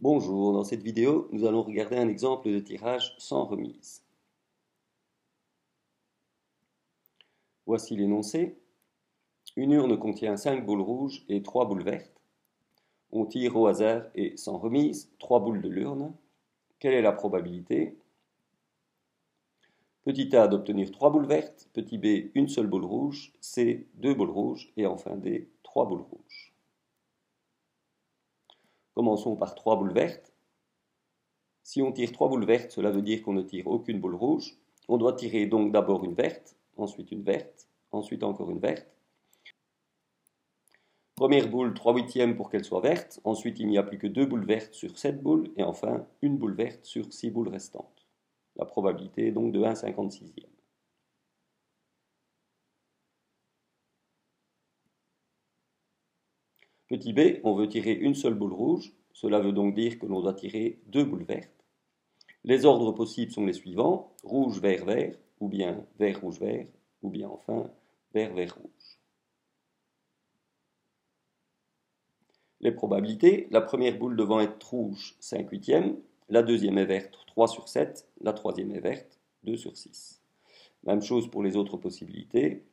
Bonjour, dans cette vidéo, nous allons regarder un exemple de tirage sans remise. Voici l'énoncé. Une urne contient 5 boules rouges et 3 boules vertes. On tire au hasard et sans remise 3 boules de l'urne. Quelle est la probabilité? Petit a d'obtenir 3 boules vertes, petit b une seule boule rouge, c 2 boules rouges et enfin d 3 boules rouges. Commençons par trois boules vertes. Si on tire trois boules vertes, cela veut dire qu'on ne tire aucune boule rouge. On doit tirer donc d'abord une verte, ensuite une verte, ensuite encore une verte. Première boule, 3 huitièmes pour qu'elle soit verte. Ensuite, il n'y a plus que deux boules vertes sur 7 boules. Et enfin, une boule verte sur 6 boules restantes. La probabilité est donc de 1 56e. Petit b, on veut tirer une seule boule rouge. Cela veut donc dire que l'on doit tirer deux boules vertes. Les ordres possibles sont les suivants rouge, vert, vert, ou bien vert, rouge, vert, ou bien enfin vert, vert, rouge. Les probabilités la première boule devant être rouge, 5 huitièmes. La deuxième est verte, 3 sur 7. La troisième est verte, 2 sur 6. Même chose pour les autres possibilités.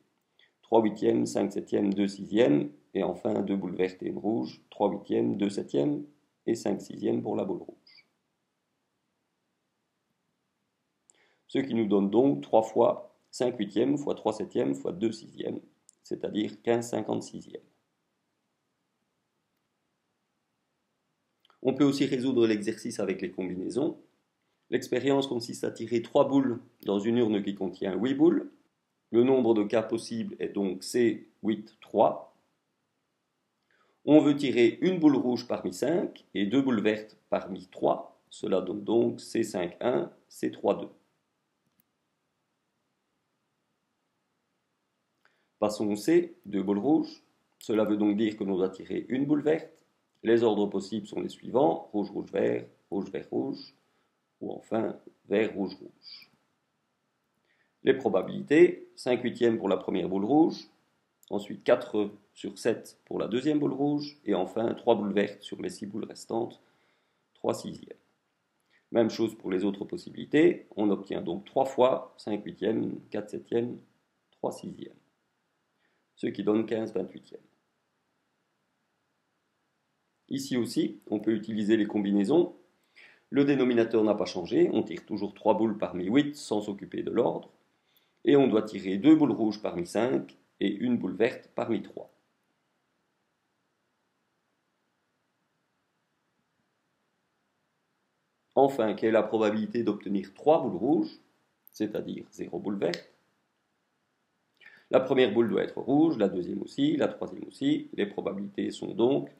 3 huitièmes, 5 septièmes, 2 sixièmes, et enfin deux boules vertes et une rouge, 3 huitièmes, 2 septièmes et 5 sixièmes pour la boule rouge. Ce qui nous donne donc 3 fois 5 huitièmes fois 3 septièmes fois 2 sixièmes, c'est-à-dire 15 56e. On peut aussi résoudre l'exercice avec les combinaisons. L'expérience consiste à tirer 3 boules dans une urne qui contient 8 boules, le nombre de cas possibles est donc C8, 3. On veut tirer une boule rouge parmi 5 et deux boules vertes parmi 3. Cela donne donc C5, 1, C3, 2. Passons au C, deux boules rouges. Cela veut donc dire que l'on doit tirer une boule verte. Les ordres possibles sont les suivants rouge, rouge, vert, rouge, vert, rouge, ou enfin vert, rouge, rouge. Les probabilités, 5 huitièmes pour la première boule rouge, ensuite 4 sur 7 pour la deuxième boule rouge, et enfin 3 boules vertes sur les 6 boules restantes, 3 sixièmes. Même chose pour les autres possibilités, on obtient donc 3 fois 5 huitièmes, 4 septièmes, 3 sixièmes, ce qui donne 15 28e. Ici aussi, on peut utiliser les combinaisons. Le dénominateur n'a pas changé, on tire toujours 3 boules parmi 8 sans s'occuper de l'ordre et on doit tirer deux boules rouges parmi 5 et une boule verte parmi 3. Enfin, quelle est la probabilité d'obtenir 3 boules rouges, c'est-à-dire 0 boule verte? La première boule doit être rouge, la deuxième aussi, la troisième aussi. Les probabilités sont donc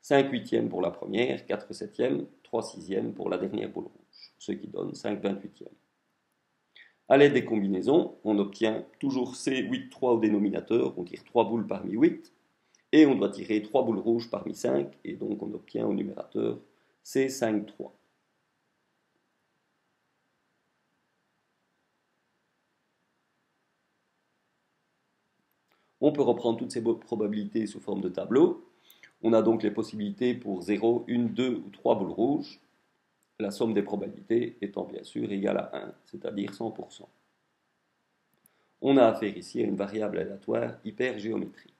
5 huitièmes pour la première, 4 septièmes, 3 sixièmes pour la dernière boule rouge, ce qui donne 5 vingt-huitièmes. À l'aide des combinaisons, on obtient toujours C8-3 au dénominateur, on tire 3 boules parmi 8, et on doit tirer 3 boules rouges parmi 5, et donc on obtient au numérateur C5-3. On peut reprendre toutes ces probabilités sous forme de tableau. On a donc les possibilités pour 0, 1, 2 ou 3 boules rouges la somme des probabilités étant bien sûr égale à 1, c'est-à-dire 100%. On a affaire ici à une variable aléatoire hypergéométrique.